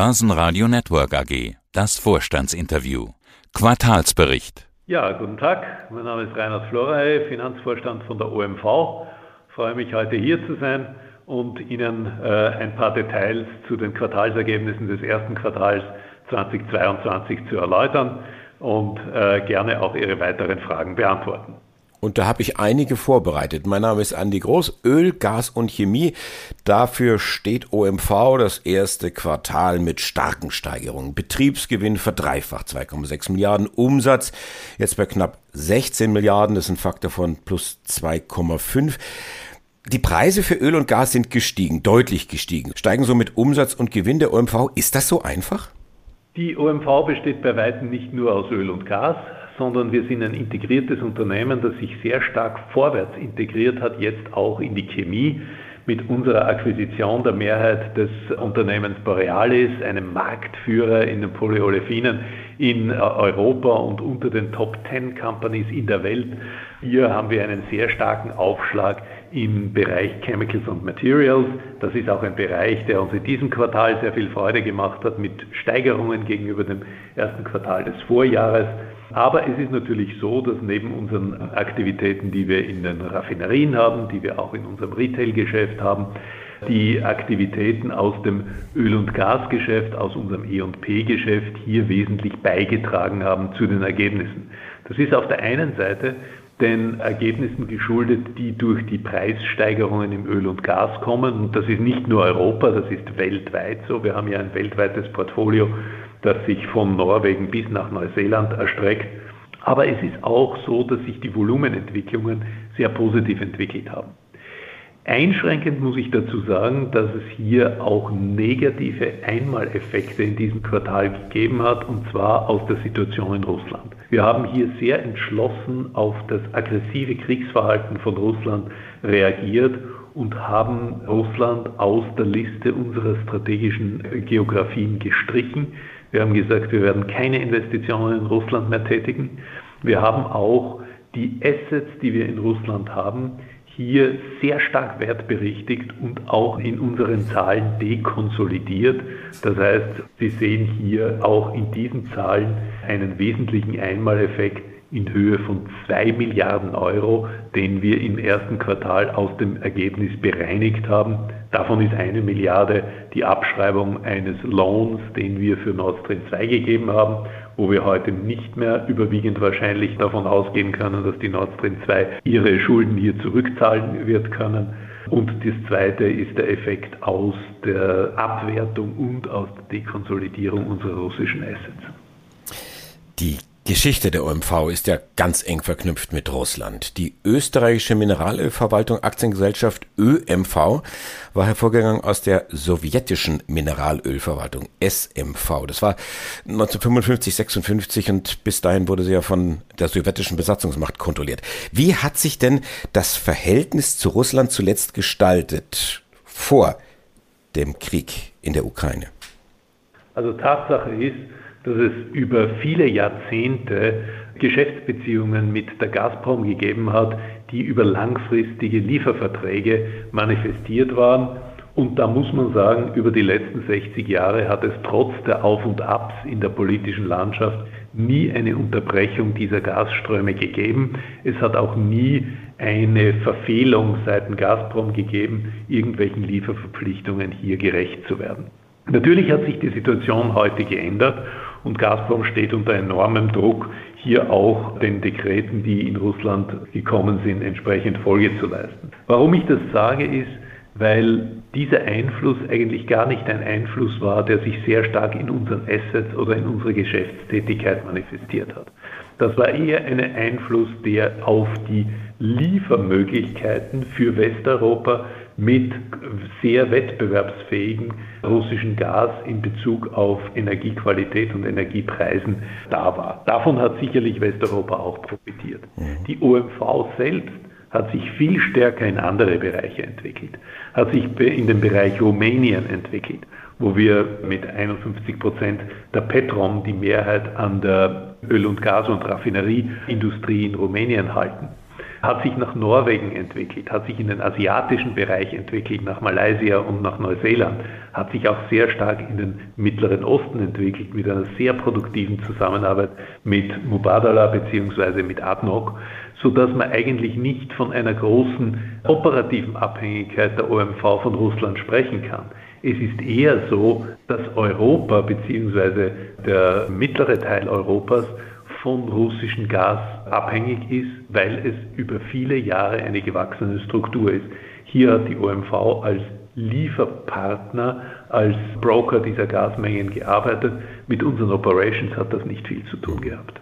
Börsenradio Network AG. Das Vorstandsinterview. Quartalsbericht. Ja, guten Tag. Mein Name ist Reinhard Florey, Finanzvorstand von der OMV. Ich freue mich heute hier zu sein und Ihnen äh, ein paar Details zu den Quartalsergebnissen des ersten Quartals 2022 zu erläutern und äh, gerne auch Ihre weiteren Fragen beantworten. Und da habe ich einige vorbereitet. Mein Name ist Andi Groß, Öl, Gas und Chemie. Dafür steht OMV das erste Quartal mit starken Steigerungen. Betriebsgewinn verdreifacht, 2,6 Milliarden. Umsatz jetzt bei knapp 16 Milliarden, das ist ein Faktor von plus 2,5. Die Preise für Öl und Gas sind gestiegen, deutlich gestiegen. Steigen somit Umsatz und Gewinn der OMV. Ist das so einfach? Die OMV besteht bei weitem nicht nur aus Öl und Gas, sondern wir sind ein integriertes Unternehmen, das sich sehr stark vorwärts integriert hat, jetzt auch in die Chemie mit unserer Akquisition der Mehrheit des Unternehmens Borealis, einem Marktführer in den Polyolefinen in Europa und unter den Top 10 Companies in der Welt. Hier haben wir einen sehr starken Aufschlag im Bereich Chemicals und Materials. Das ist auch ein Bereich, der uns in diesem Quartal sehr viel Freude gemacht hat mit Steigerungen gegenüber dem ersten Quartal des Vorjahres. Aber es ist natürlich so, dass neben unseren Aktivitäten, die wir in den Raffinerien haben, die wir auch in unserem Retail-Geschäft haben, die Aktivitäten aus dem Öl- und Gasgeschäft, aus unserem E&P-Geschäft hier wesentlich beigetragen haben zu den Ergebnissen. Das ist auf der einen Seite den Ergebnissen geschuldet, die durch die Preissteigerungen im Öl und Gas kommen. Und das ist nicht nur Europa, das ist weltweit so. Wir haben ja ein weltweites Portfolio das sich von Norwegen bis nach Neuseeland erstreckt. Aber es ist auch so, dass sich die Volumenentwicklungen sehr positiv entwickelt haben. Einschränkend muss ich dazu sagen, dass es hier auch negative Einmaleffekte in diesem Quartal gegeben hat, und zwar aus der Situation in Russland. Wir haben hier sehr entschlossen auf das aggressive Kriegsverhalten von Russland reagiert und haben Russland aus der Liste unserer strategischen Geografien gestrichen. Wir haben gesagt, wir werden keine Investitionen in Russland mehr tätigen. Wir haben auch die Assets, die wir in Russland haben, hier sehr stark wertberichtigt und auch in unseren Zahlen dekonsolidiert. Das heißt, Sie sehen hier auch in diesen Zahlen einen wesentlichen Einmaleffekt in Höhe von 2 Milliarden Euro, den wir im ersten Quartal aus dem Ergebnis bereinigt haben. Davon ist eine Milliarde die Abschreibung eines Lohns, den wir für Nord Stream 2 gegeben haben, wo wir heute nicht mehr überwiegend wahrscheinlich davon ausgehen können, dass die Nord Stream 2 ihre Schulden hier zurückzahlen wird können. Und das zweite ist der Effekt aus der Abwertung und aus der Dekonsolidierung unserer russischen Assets. Die Geschichte der OMV ist ja ganz eng verknüpft mit Russland. Die österreichische Mineralölverwaltung Aktiengesellschaft ÖMV war hervorgegangen aus der sowjetischen Mineralölverwaltung SMV. Das war 1955, 56 und bis dahin wurde sie ja von der sowjetischen Besatzungsmacht kontrolliert. Wie hat sich denn das Verhältnis zu Russland zuletzt gestaltet vor dem Krieg in der Ukraine? Also Tatsache ist, dass es über viele Jahrzehnte Geschäftsbeziehungen mit der Gazprom gegeben hat, die über langfristige Lieferverträge manifestiert waren. Und da muss man sagen, über die letzten 60 Jahre hat es trotz der Auf und Abs in der politischen Landschaft nie eine Unterbrechung dieser Gasströme gegeben. Es hat auch nie eine Verfehlung seitens Gazprom gegeben, irgendwelchen Lieferverpflichtungen hier gerecht zu werden. Natürlich hat sich die Situation heute geändert und Gazprom steht unter enormem Druck, hier auch den Dekreten, die in Russland gekommen sind, entsprechend Folge zu leisten. Warum ich das sage, ist, weil dieser Einfluss eigentlich gar nicht ein Einfluss war, der sich sehr stark in unseren Assets oder in unserer Geschäftstätigkeit manifestiert hat. Das war eher ein Einfluss, der auf die Liefermöglichkeiten für Westeuropa mit sehr wettbewerbsfähigen russischen Gas in Bezug auf Energiequalität und Energiepreisen da war. Davon hat sicherlich Westeuropa auch profitiert. Mhm. Die OMV selbst hat sich viel stärker in andere Bereiche entwickelt, hat sich in den Bereich Rumänien entwickelt, wo wir mit 51 Prozent der Petrom die Mehrheit an der Öl- und Gas- und Raffinerieindustrie in Rumänien halten. Hat sich nach Norwegen entwickelt, hat sich in den asiatischen Bereich entwickelt, nach Malaysia und nach Neuseeland, hat sich auch sehr stark in den Mittleren Osten entwickelt mit einer sehr produktiven Zusammenarbeit mit Mubadala bzw. mit ADNOC, sodass man eigentlich nicht von einer großen operativen Abhängigkeit der OMV von Russland sprechen kann. Es ist eher so, dass Europa bzw. der mittlere Teil Europas von russischem Gas abhängig ist, weil es über viele Jahre eine gewachsene Struktur ist. Hier hat die OMV als Lieferpartner, als Broker dieser Gasmengen gearbeitet. Mit unseren Operations hat das nicht viel zu tun gehabt.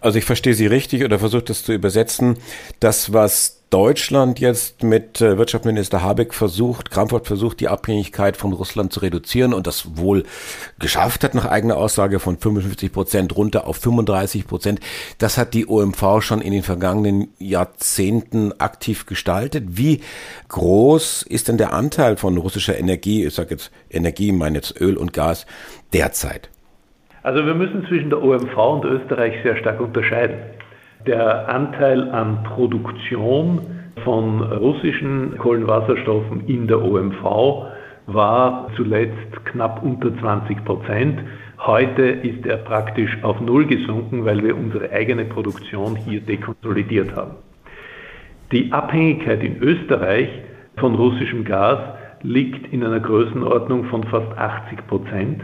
Also ich verstehe Sie richtig oder versuche das zu übersetzen. Das, was Deutschland jetzt mit äh, Wirtschaftsminister Habeck versucht, Kramfort versucht, die Abhängigkeit von Russland zu reduzieren und das wohl geschafft hat, nach eigener Aussage von 55 Prozent runter auf 35 Prozent. Das hat die OMV schon in den vergangenen Jahrzehnten aktiv gestaltet. Wie groß ist denn der Anteil von russischer Energie, ich sage jetzt Energie, meine jetzt Öl und Gas, derzeit? Also wir müssen zwischen der OMV und Österreich sehr stark unterscheiden. Der Anteil an Produktion von russischen Kohlenwasserstoffen in der OMV war zuletzt knapp unter 20 Prozent. Heute ist er praktisch auf Null gesunken, weil wir unsere eigene Produktion hier dekonsolidiert haben. Die Abhängigkeit in Österreich von russischem Gas liegt in einer Größenordnung von fast 80 Prozent.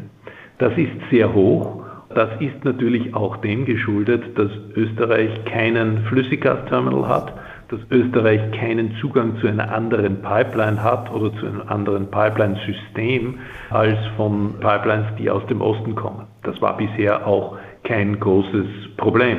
Das ist sehr hoch. Das ist natürlich auch dem geschuldet, dass Österreich keinen Flüssiggasterminal hat, dass Österreich keinen Zugang zu einer anderen Pipeline hat oder zu einem anderen Pipeline-System als von Pipelines, die aus dem Osten kommen. Das war bisher auch kein großes Problem.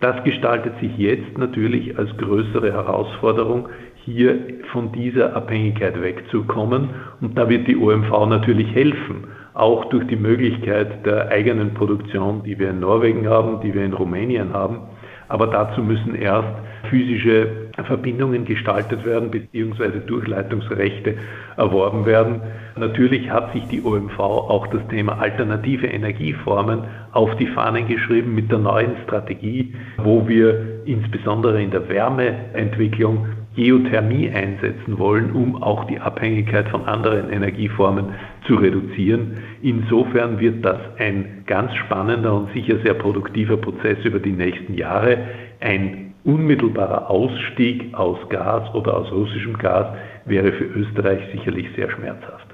Das gestaltet sich jetzt natürlich als größere Herausforderung, hier von dieser Abhängigkeit wegzukommen. Und da wird die OMV natürlich helfen auch durch die Möglichkeit der eigenen Produktion, die wir in Norwegen haben, die wir in Rumänien haben. Aber dazu müssen erst physische Verbindungen gestaltet werden bzw. Durchleitungsrechte erworben werden. Natürlich hat sich die OMV auch das Thema alternative Energieformen auf die Fahnen geschrieben mit der neuen Strategie, wo wir insbesondere in der Wärmeentwicklung Geothermie einsetzen wollen, um auch die Abhängigkeit von anderen Energieformen zu reduzieren. Insofern wird das ein ganz spannender und sicher sehr produktiver Prozess über die nächsten Jahre. Ein unmittelbarer Ausstieg aus Gas oder aus russischem Gas wäre für Österreich sicherlich sehr schmerzhaft.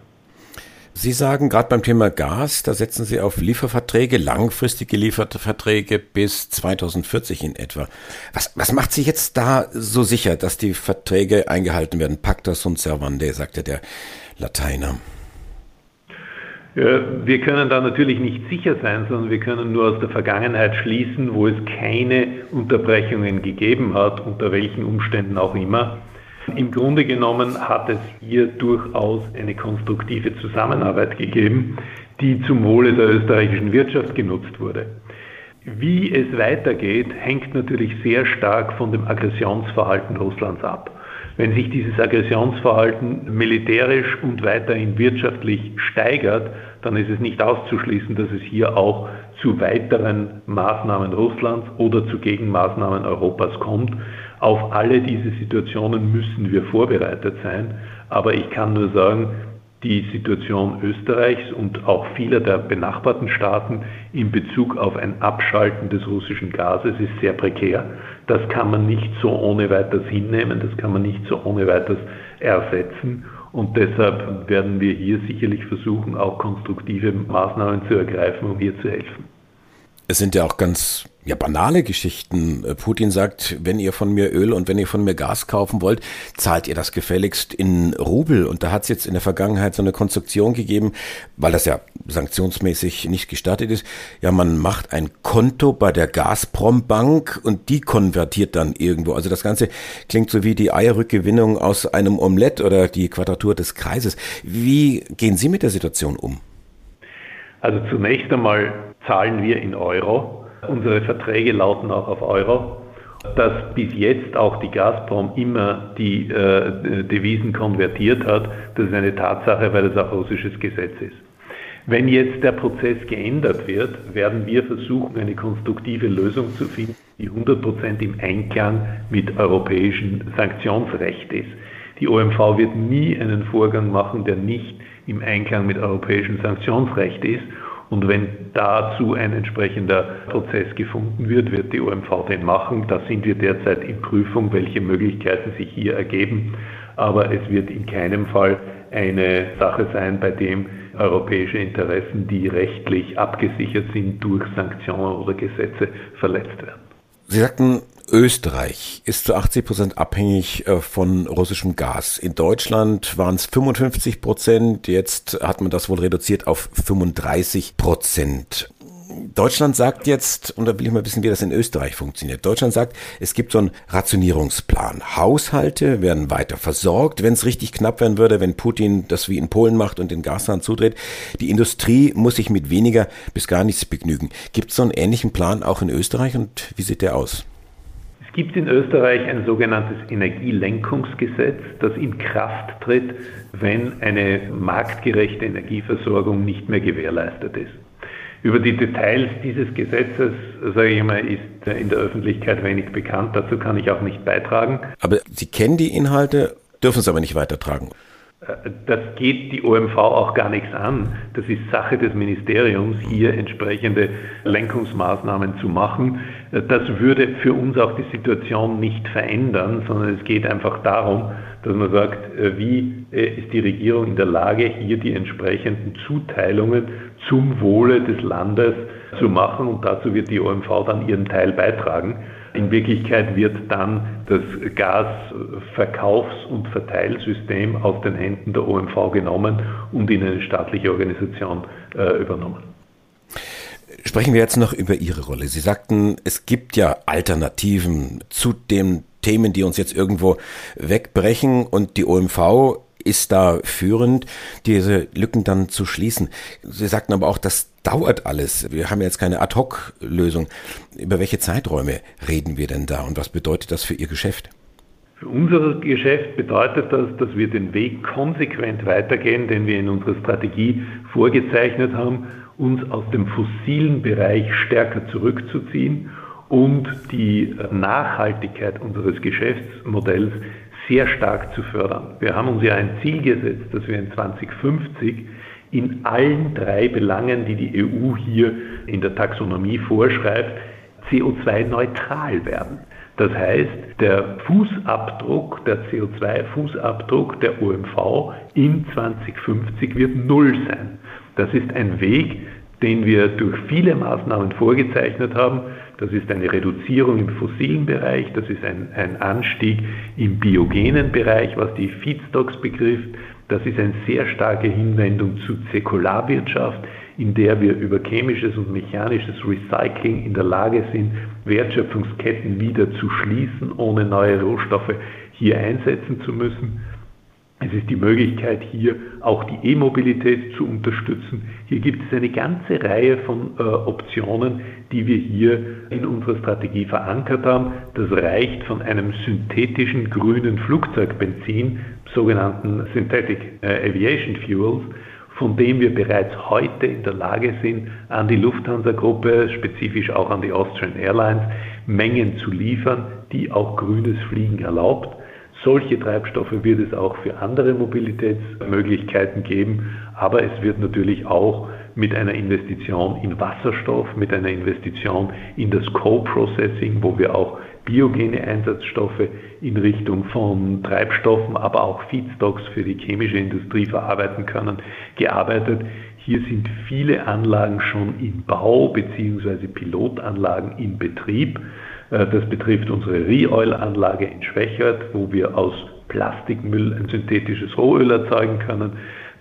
Sie sagen gerade beim Thema Gas, da setzen Sie auf Lieferverträge, langfristige Lieferverträge bis 2040 in etwa. Was, was macht Sie jetzt da so sicher, dass die Verträge eingehalten werden? Pacta sunt servande, sagte der Lateiner. Wir können da natürlich nicht sicher sein, sondern wir können nur aus der Vergangenheit schließen, wo es keine Unterbrechungen gegeben hat, unter welchen Umständen auch immer. Im Grunde genommen hat es hier durchaus eine konstruktive Zusammenarbeit gegeben, die zum Wohle der österreichischen Wirtschaft genutzt wurde. Wie es weitergeht, hängt natürlich sehr stark von dem Aggressionsverhalten Russlands ab. Wenn sich dieses Aggressionsverhalten militärisch und weiterhin wirtschaftlich steigert, dann ist es nicht auszuschließen, dass es hier auch zu weiteren Maßnahmen Russlands oder zu Gegenmaßnahmen Europas kommt. Auf alle diese Situationen müssen wir vorbereitet sein. Aber ich kann nur sagen, die Situation Österreichs und auch vieler der benachbarten Staaten in Bezug auf ein Abschalten des russischen Gases ist sehr prekär. Das kann man nicht so ohne weiteres hinnehmen, das kann man nicht so ohne weiteres ersetzen. Und deshalb werden wir hier sicherlich versuchen, auch konstruktive Maßnahmen zu ergreifen, um hier zu helfen. Es sind ja auch ganz ja, banale Geschichten. Äh, Putin sagt, wenn ihr von mir Öl und wenn ihr von mir Gas kaufen wollt, zahlt ihr das gefälligst in Rubel. Und da hat es jetzt in der Vergangenheit so eine Konstruktion gegeben, weil das ja sanktionsmäßig nicht gestattet ist. Ja, man macht ein Konto bei der Gazprom Bank und die konvertiert dann irgendwo. Also das Ganze klingt so wie die Eierrückgewinnung aus einem Omelett oder die Quadratur des Kreises. Wie gehen Sie mit der Situation um? Also zunächst einmal zahlen wir in Euro. Unsere Verträge lauten auch auf Euro. Dass bis jetzt auch die Gazprom immer die äh, Devisen konvertiert hat, das ist eine Tatsache, weil es auch russisches Gesetz ist. Wenn jetzt der Prozess geändert wird, werden wir versuchen, eine konstruktive Lösung zu finden, die 100% im Einklang mit europäischem Sanktionsrecht ist. Die OMV wird nie einen Vorgang machen, der nicht im Einklang mit europäischem Sanktionsrecht ist. Und wenn dazu ein entsprechender Prozess gefunden wird, wird die OMV den machen. Da sind wir derzeit in Prüfung, welche Möglichkeiten sich hier ergeben. Aber es wird in keinem Fall eine Sache sein, bei dem europäische Interessen, die rechtlich abgesichert sind durch Sanktionen oder Gesetze, verletzt werden. Sie sagten, Österreich ist zu 80 Prozent abhängig äh, von russischem Gas. In Deutschland waren es 55 Prozent. Jetzt hat man das wohl reduziert auf 35 Prozent. Deutschland sagt jetzt, und da will ich mal wissen, wie das in Österreich funktioniert. Deutschland sagt, es gibt so einen Rationierungsplan. Haushalte werden weiter versorgt, wenn es richtig knapp werden würde, wenn Putin das wie in Polen macht und den Gashahn zudreht. Die Industrie muss sich mit weniger bis gar nichts begnügen. Gibt es so einen ähnlichen Plan auch in Österreich und wie sieht der aus? Gibt in Österreich ein sogenanntes Energielenkungsgesetz, das in Kraft tritt, wenn eine marktgerechte Energieversorgung nicht mehr gewährleistet ist. Über die Details dieses Gesetzes, sage ich mal, ist in der Öffentlichkeit wenig bekannt. Dazu kann ich auch nicht beitragen. Aber Sie kennen die Inhalte, dürfen es aber nicht weitertragen. Äh, das geht die OMV auch gar nichts an. Das ist Sache des Ministeriums, hier entsprechende Lenkungsmaßnahmen zu machen. Äh, das würde für uns auch die Situation nicht verändern, sondern es geht einfach darum, dass man sagt, äh, wie ist die Regierung in der Lage, hier die entsprechenden Zuteilungen zum Wohle des Landes zu machen und dazu wird die OMV dann ihren Teil beitragen. In Wirklichkeit wird dann das Gasverkaufs- und Verteilsystem aus den Händen der OMV genommen und in eine staatliche Organisation äh, übernommen. Sprechen wir jetzt noch über Ihre Rolle. Sie sagten, es gibt ja Alternativen zu den Themen, die uns jetzt irgendwo wegbrechen und die OMV ist da führend, diese Lücken dann zu schließen. Sie sagten aber auch, das dauert alles. Wir haben jetzt keine Ad-Hoc-Lösung. Über welche Zeiträume reden wir denn da und was bedeutet das für Ihr Geschäft? Für unser Geschäft bedeutet das, dass wir den Weg konsequent weitergehen, den wir in unserer Strategie vorgezeichnet haben, uns aus dem fossilen Bereich stärker zurückzuziehen und die Nachhaltigkeit unseres Geschäftsmodells sehr stark zu fördern. Wir haben uns ja ein Ziel gesetzt, dass wir in 2050 in allen drei Belangen, die die EU hier in der Taxonomie vorschreibt, CO2-neutral werden. Das heißt, der Fußabdruck, der CO2-Fußabdruck der OMV in 2050 wird null sein. Das ist ein Weg, den wir durch viele Maßnahmen vorgezeichnet haben. Das ist eine Reduzierung im fossilen Bereich, das ist ein, ein Anstieg im biogenen Bereich, was die Feedstocks betrifft. Das ist eine sehr starke Hinwendung zu Zirkularwirtschaft, in der wir über chemisches und mechanisches Recycling in der Lage sind, Wertschöpfungsketten wieder zu schließen, ohne neue Rohstoffe hier einsetzen zu müssen. Es ist die Möglichkeit, hier auch die E-Mobilität zu unterstützen. Hier gibt es eine ganze Reihe von äh, Optionen, die wir hier in unserer Strategie verankert haben. Das reicht von einem synthetischen grünen Flugzeugbenzin, sogenannten Synthetic äh, Aviation Fuels, von dem wir bereits heute in der Lage sind, an die Lufthansa-Gruppe, spezifisch auch an die Austrian Airlines, Mengen zu liefern, die auch grünes Fliegen erlaubt. Solche Treibstoffe wird es auch für andere Mobilitätsmöglichkeiten geben, aber es wird natürlich auch mit einer Investition in Wasserstoff, mit einer Investition in das Co-Processing, wo wir auch biogene Einsatzstoffe in Richtung von Treibstoffen, aber auch Feedstocks für die chemische Industrie verarbeiten können, gearbeitet. Hier sind viele Anlagen schon in Bau bzw. Pilotanlagen in Betrieb. Äh, das betrifft unsere Re-Oil-Anlage in Schwächert, wo wir aus Plastikmüll ein synthetisches Rohöl erzeugen können.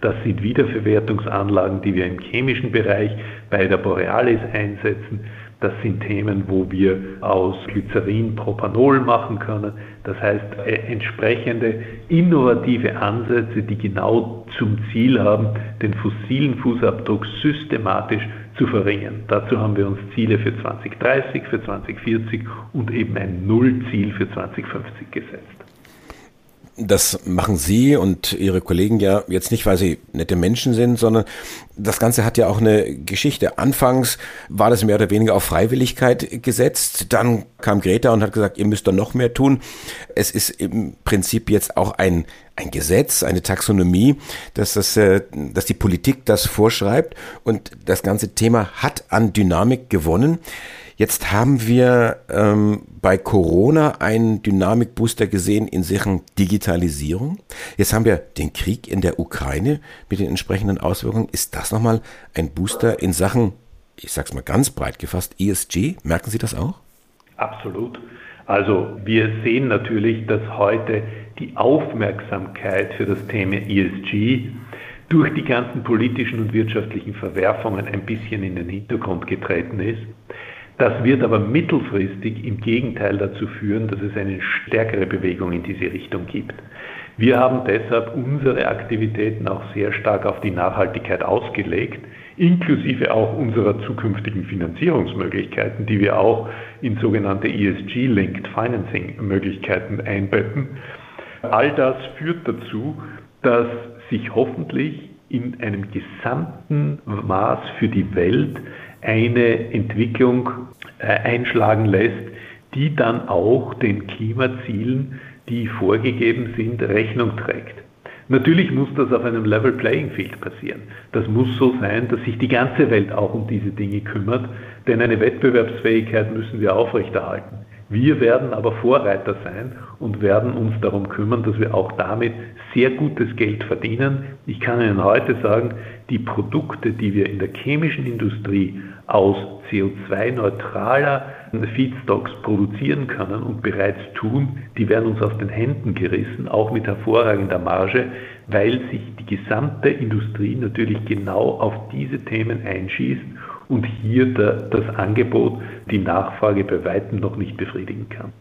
Das sind Wiederverwertungsanlagen, die wir im chemischen Bereich bei der Borealis einsetzen. Das sind Themen, wo wir aus Glycerin Propanol machen können. Das heißt, äh, entsprechende innovative Ansätze, die genau zum Ziel haben, den fossilen Fußabdruck systematisch zu verringern. Dazu haben wir uns Ziele für 2030, für 2040 und eben ein Nullziel für 2050 gesetzt. Das machen Sie und Ihre Kollegen ja jetzt nicht, weil Sie nette Menschen sind, sondern das Ganze hat ja auch eine Geschichte. Anfangs war das mehr oder weniger auf Freiwilligkeit gesetzt. Dann kam Greta und hat gesagt, ihr müsst da noch mehr tun. Es ist im Prinzip jetzt auch ein, ein Gesetz, eine Taxonomie, dass, das, äh, dass die Politik das vorschreibt. Und das ganze Thema hat an Dynamik gewonnen. Jetzt haben wir ähm, bei Corona einen Dynamikbooster gesehen in Sachen Digitalisierung. Jetzt haben wir den Krieg in der Ukraine mit den entsprechenden Auswirkungen. Ist das nochmal ein Booster in Sachen, ich sag's mal ganz breit gefasst, ESG? Merken Sie das auch? Absolut. Also wir sehen natürlich, dass heute die Aufmerksamkeit für das Thema ESG durch die ganzen politischen und wirtschaftlichen Verwerfungen ein bisschen in den Hintergrund getreten ist. Das wird aber mittelfristig im Gegenteil dazu führen, dass es eine stärkere Bewegung in diese Richtung gibt. Wir haben deshalb unsere Aktivitäten auch sehr stark auf die Nachhaltigkeit ausgelegt, inklusive auch unserer zukünftigen Finanzierungsmöglichkeiten, die wir auch in sogenannte ESG-Linked Financing-Möglichkeiten einbetten. All das führt dazu, dass sich hoffentlich in einem gesamten Maß für die Welt eine Entwicklung äh, einschlagen lässt, die dann auch den Klimazielen, die vorgegeben sind, Rechnung trägt. Natürlich muss das auf einem Level Playing Field passieren. Das muss so sein, dass sich die ganze Welt auch um diese Dinge kümmert, denn eine Wettbewerbsfähigkeit müssen wir aufrechterhalten. Wir werden aber Vorreiter sein und werden uns darum kümmern, dass wir auch damit sehr gutes Geld verdienen. Ich kann Ihnen heute sagen, die Produkte, die wir in der chemischen Industrie aus CO2-neutraler Feedstocks produzieren können und bereits tun, die werden uns aus den Händen gerissen, auch mit hervorragender Marge, weil sich die gesamte Industrie natürlich genau auf diese Themen einschießt und hier der, das Angebot die Nachfrage bei weitem noch nicht befriedigen kann.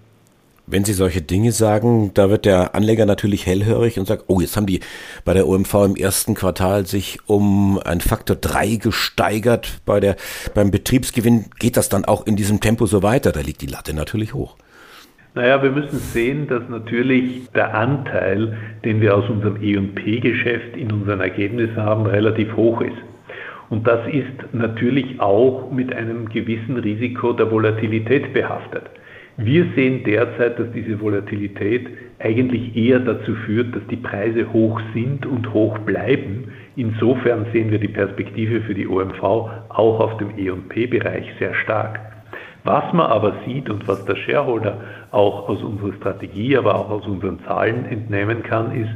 Wenn Sie solche Dinge sagen, da wird der Anleger natürlich hellhörig und sagt, oh, jetzt haben die bei der OMV im ersten Quartal sich um ein Faktor drei gesteigert. Bei der, beim Betriebsgewinn geht das dann auch in diesem Tempo so weiter. Da liegt die Latte natürlich hoch. Naja, wir müssen sehen, dass natürlich der Anteil, den wir aus unserem E&P-Geschäft in unseren Ergebnissen haben, relativ hoch ist. Und das ist natürlich auch mit einem gewissen Risiko der Volatilität behaftet. Wir sehen derzeit, dass diese Volatilität eigentlich eher dazu führt, dass die Preise hoch sind und hoch bleiben. Insofern sehen wir die Perspektive für die OMV auch auf dem E&P-Bereich sehr stark. Was man aber sieht und was der Shareholder auch aus unserer Strategie, aber auch aus unseren Zahlen entnehmen kann, ist,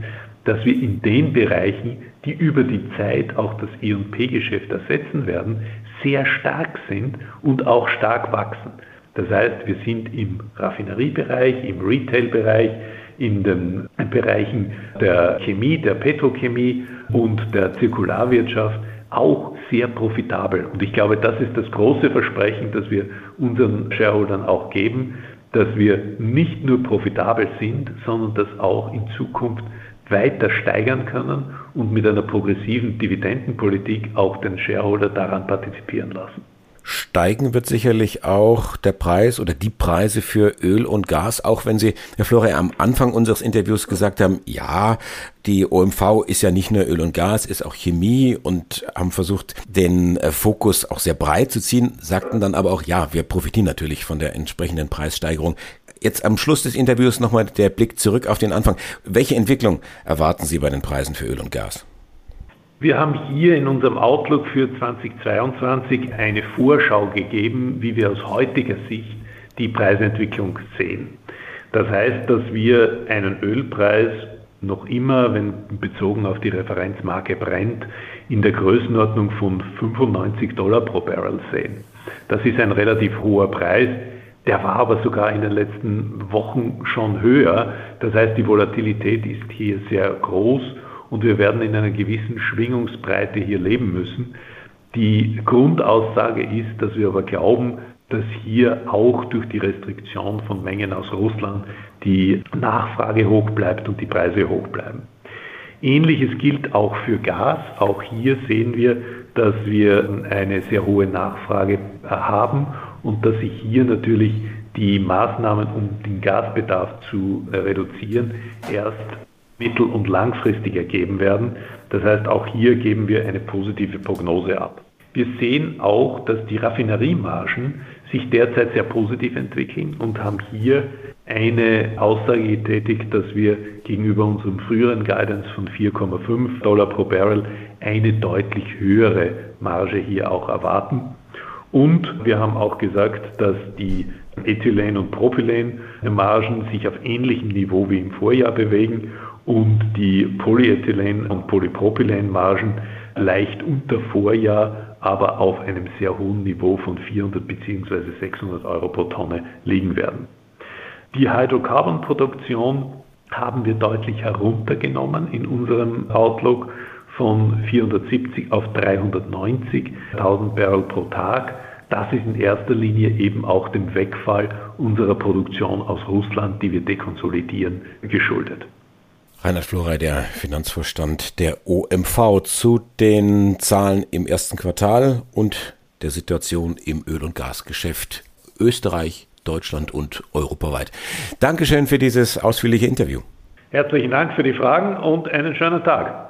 dass wir in den Bereichen, die über die Zeit auch das E&P-Geschäft ersetzen werden, sehr stark sind und auch stark wachsen. Das heißt, wir sind im Raffineriebereich, im Retail-Bereich, in den Bereichen der Chemie, der Petrochemie und der Zirkularwirtschaft auch sehr profitabel. Und ich glaube, das ist das große Versprechen, das wir unseren Shareholdern auch geben, dass wir nicht nur profitabel sind, sondern das auch in Zukunft weiter steigern können und mit einer progressiven Dividendenpolitik auch den Shareholder daran partizipieren lassen. Steigen wird sicherlich auch der Preis oder die Preise für Öl und Gas, auch wenn Sie, Herr Flore, am Anfang unseres Interviews gesagt haben, ja, die OMV ist ja nicht nur Öl und Gas, ist auch Chemie und haben versucht, den äh, Fokus auch sehr breit zu ziehen, sagten dann aber auch, ja, wir profitieren natürlich von der entsprechenden Preissteigerung. Jetzt am Schluss des Interviews nochmal der Blick zurück auf den Anfang. Welche Entwicklung erwarten Sie bei den Preisen für Öl und Gas? Wir haben hier in unserem Outlook für 2022 eine Vorschau gegeben, wie wir aus heutiger Sicht die Preisentwicklung sehen. Das heißt, dass wir einen Ölpreis noch immer, wenn bezogen auf die Referenzmarke brennt, in der Größenordnung von 95 Dollar pro Barrel sehen. Das ist ein relativ hoher Preis. Der war aber sogar in den letzten Wochen schon höher. Das heißt, die Volatilität ist hier sehr groß und wir werden in einer gewissen Schwingungsbreite hier leben müssen. Die Grundaussage ist, dass wir aber glauben, dass hier auch durch die Restriktion von Mengen aus Russland die Nachfrage hoch bleibt und die Preise hoch bleiben. Ähnliches gilt auch für Gas. Auch hier sehen wir, dass wir eine sehr hohe Nachfrage haben und dass sich hier natürlich die Maßnahmen, um den Gasbedarf zu reduzieren, erst mittel- und langfristig ergeben werden. Das heißt, auch hier geben wir eine positive Prognose ab. Wir sehen auch, dass die Raffineriemargen sich derzeit sehr positiv entwickeln und haben hier eine Aussage getätigt, dass wir gegenüber unserem früheren Guidance von 4,5 Dollar pro Barrel eine deutlich höhere Marge hier auch erwarten. Und wir haben auch gesagt, dass die Ethylen- und Propylen-Margen sich auf ähnlichem Niveau wie im Vorjahr bewegen und die Polyethylen- und Polypropylen-Margen leicht unter Vorjahr, aber auf einem sehr hohen Niveau von 400 bzw. 600 Euro pro Tonne liegen werden. Die Hydrocarbon-Produktion haben wir deutlich heruntergenommen in unserem Outlook von 470 auf 390.000 Barrel pro Tag. Das ist in erster Linie eben auch dem Wegfall unserer Produktion aus Russland, die wir dekonsolidieren, geschuldet. Reinhard Florey, der Finanzvorstand der OMV, zu den Zahlen im ersten Quartal und der Situation im Öl- und Gasgeschäft Österreich, Deutschland und europaweit. Dankeschön für dieses ausführliche Interview. Herzlichen Dank für die Fragen und einen schönen Tag.